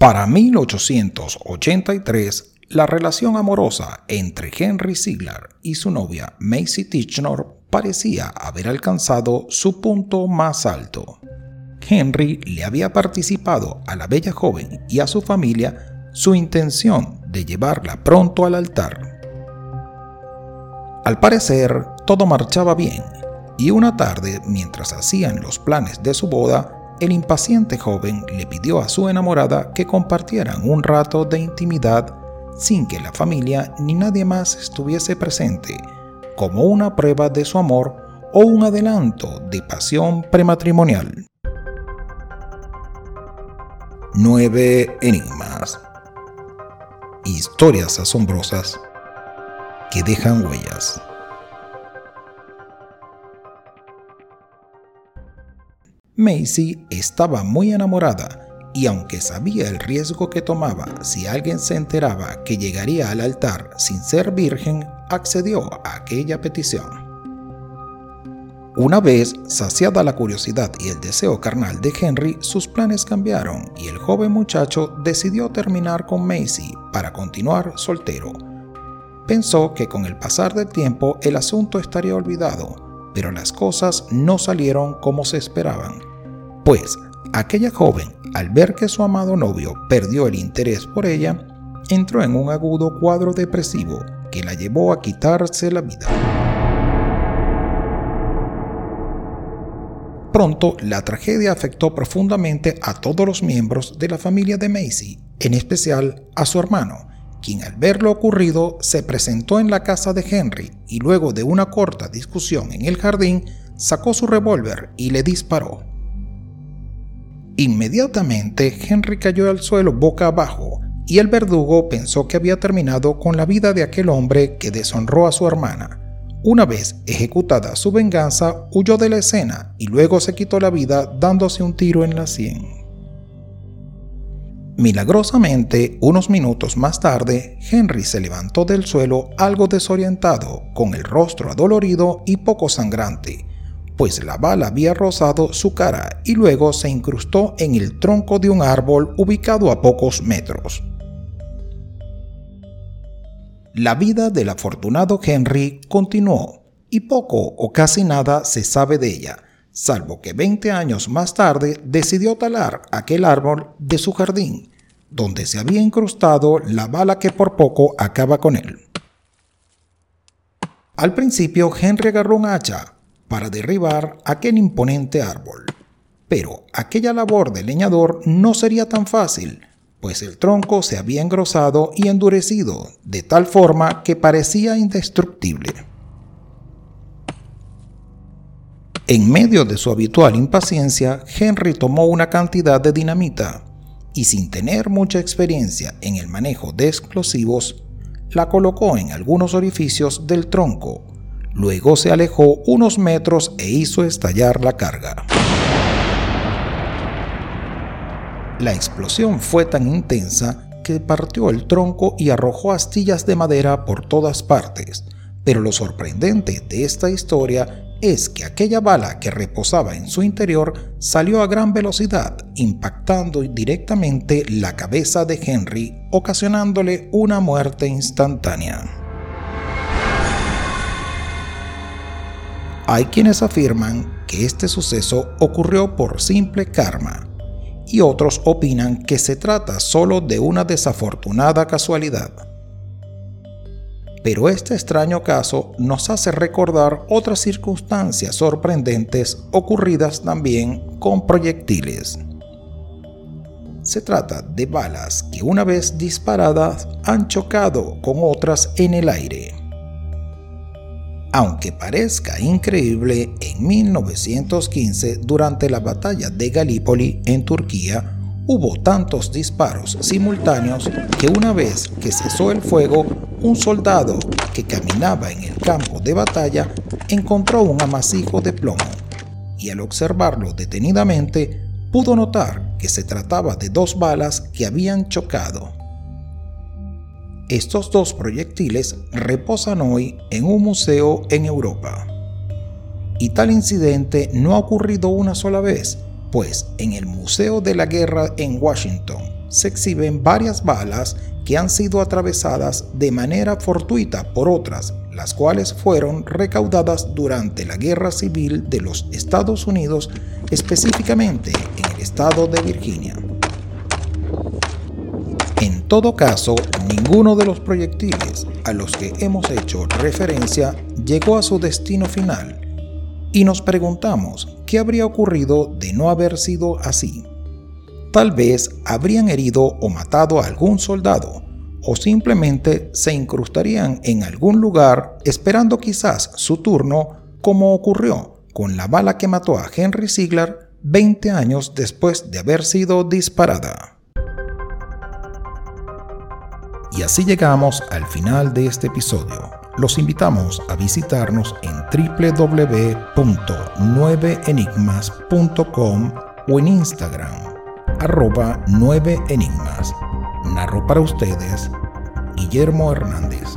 Para 1883, la relación amorosa entre Henry Ziegler y su novia Macy Tichenor parecía haber alcanzado su punto más alto. Henry le había participado a la bella joven y a su familia su intención de llevarla pronto al altar. Al parecer, todo marchaba bien, y una tarde, mientras hacían los planes de su boda, el impaciente joven le pidió a su enamorada que compartieran un rato de intimidad sin que la familia ni nadie más estuviese presente, como una prueba de su amor o un adelanto de pasión prematrimonial. 9 enigmas. Historias asombrosas que dejan huellas. Macy estaba muy enamorada y aunque sabía el riesgo que tomaba si alguien se enteraba que llegaría al altar sin ser virgen, accedió a aquella petición. Una vez saciada la curiosidad y el deseo carnal de Henry, sus planes cambiaron y el joven muchacho decidió terminar con Macy para continuar soltero. Pensó que con el pasar del tiempo el asunto estaría olvidado, pero las cosas no salieron como se esperaban pues aquella joven, al ver que su amado novio perdió el interés por ella, entró en un agudo cuadro depresivo que la llevó a quitarse la vida. Pronto, la tragedia afectó profundamente a todos los miembros de la familia de Macy, en especial a su hermano, quien al ver lo ocurrido se presentó en la casa de Henry y luego de una corta discusión en el jardín, sacó su revólver y le disparó. Inmediatamente Henry cayó al suelo boca abajo y el verdugo pensó que había terminado con la vida de aquel hombre que deshonró a su hermana. Una vez ejecutada su venganza, huyó de la escena y luego se quitó la vida dándose un tiro en la sien. Milagrosamente, unos minutos más tarde, Henry se levantó del suelo algo desorientado, con el rostro adolorido y poco sangrante, pues la bala había rozado su cara y luego se incrustó en el tronco de un árbol ubicado a pocos metros. La vida del afortunado Henry continuó y poco o casi nada se sabe de ella, salvo que 20 años más tarde decidió talar aquel árbol de su jardín, donde se había incrustado la bala que por poco acaba con él. Al principio Henry agarró un hacha, para derribar aquel imponente árbol. Pero aquella labor de leñador no sería tan fácil, pues el tronco se había engrosado y endurecido de tal forma que parecía indestructible. En medio de su habitual impaciencia, Henry tomó una cantidad de dinamita y sin tener mucha experiencia en el manejo de explosivos, la colocó en algunos orificios del tronco Luego se alejó unos metros e hizo estallar la carga. La explosión fue tan intensa que partió el tronco y arrojó astillas de madera por todas partes. Pero lo sorprendente de esta historia es que aquella bala que reposaba en su interior salió a gran velocidad, impactando directamente la cabeza de Henry, ocasionándole una muerte instantánea. Hay quienes afirman que este suceso ocurrió por simple karma y otros opinan que se trata solo de una desafortunada casualidad. Pero este extraño caso nos hace recordar otras circunstancias sorprendentes ocurridas también con proyectiles. Se trata de balas que una vez disparadas han chocado con otras en el aire. Aunque parezca increíble, en 1915, durante la batalla de Galípoli en Turquía, hubo tantos disparos simultáneos que una vez que cesó el fuego, un soldado que caminaba en el campo de batalla encontró un amasijo de plomo y al observarlo detenidamente pudo notar que se trataba de dos balas que habían chocado. Estos dos proyectiles reposan hoy en un museo en Europa. Y tal incidente no ha ocurrido una sola vez, pues en el Museo de la Guerra en Washington se exhiben varias balas que han sido atravesadas de manera fortuita por otras, las cuales fueron recaudadas durante la Guerra Civil de los Estados Unidos, específicamente en el estado de Virginia. Todo caso, ninguno de los proyectiles a los que hemos hecho referencia llegó a su destino final y nos preguntamos qué habría ocurrido de no haber sido así. Tal vez habrían herido o matado a algún soldado, o simplemente se incrustarían en algún lugar esperando quizás su turno, como ocurrió con la bala que mató a Henry Ziegler 20 años después de haber sido disparada. Y así llegamos al final de este episodio. Los invitamos a visitarnos en www.9enigmas.com o en Instagram arroba 9 enigmas. Narro para ustedes Guillermo Hernández.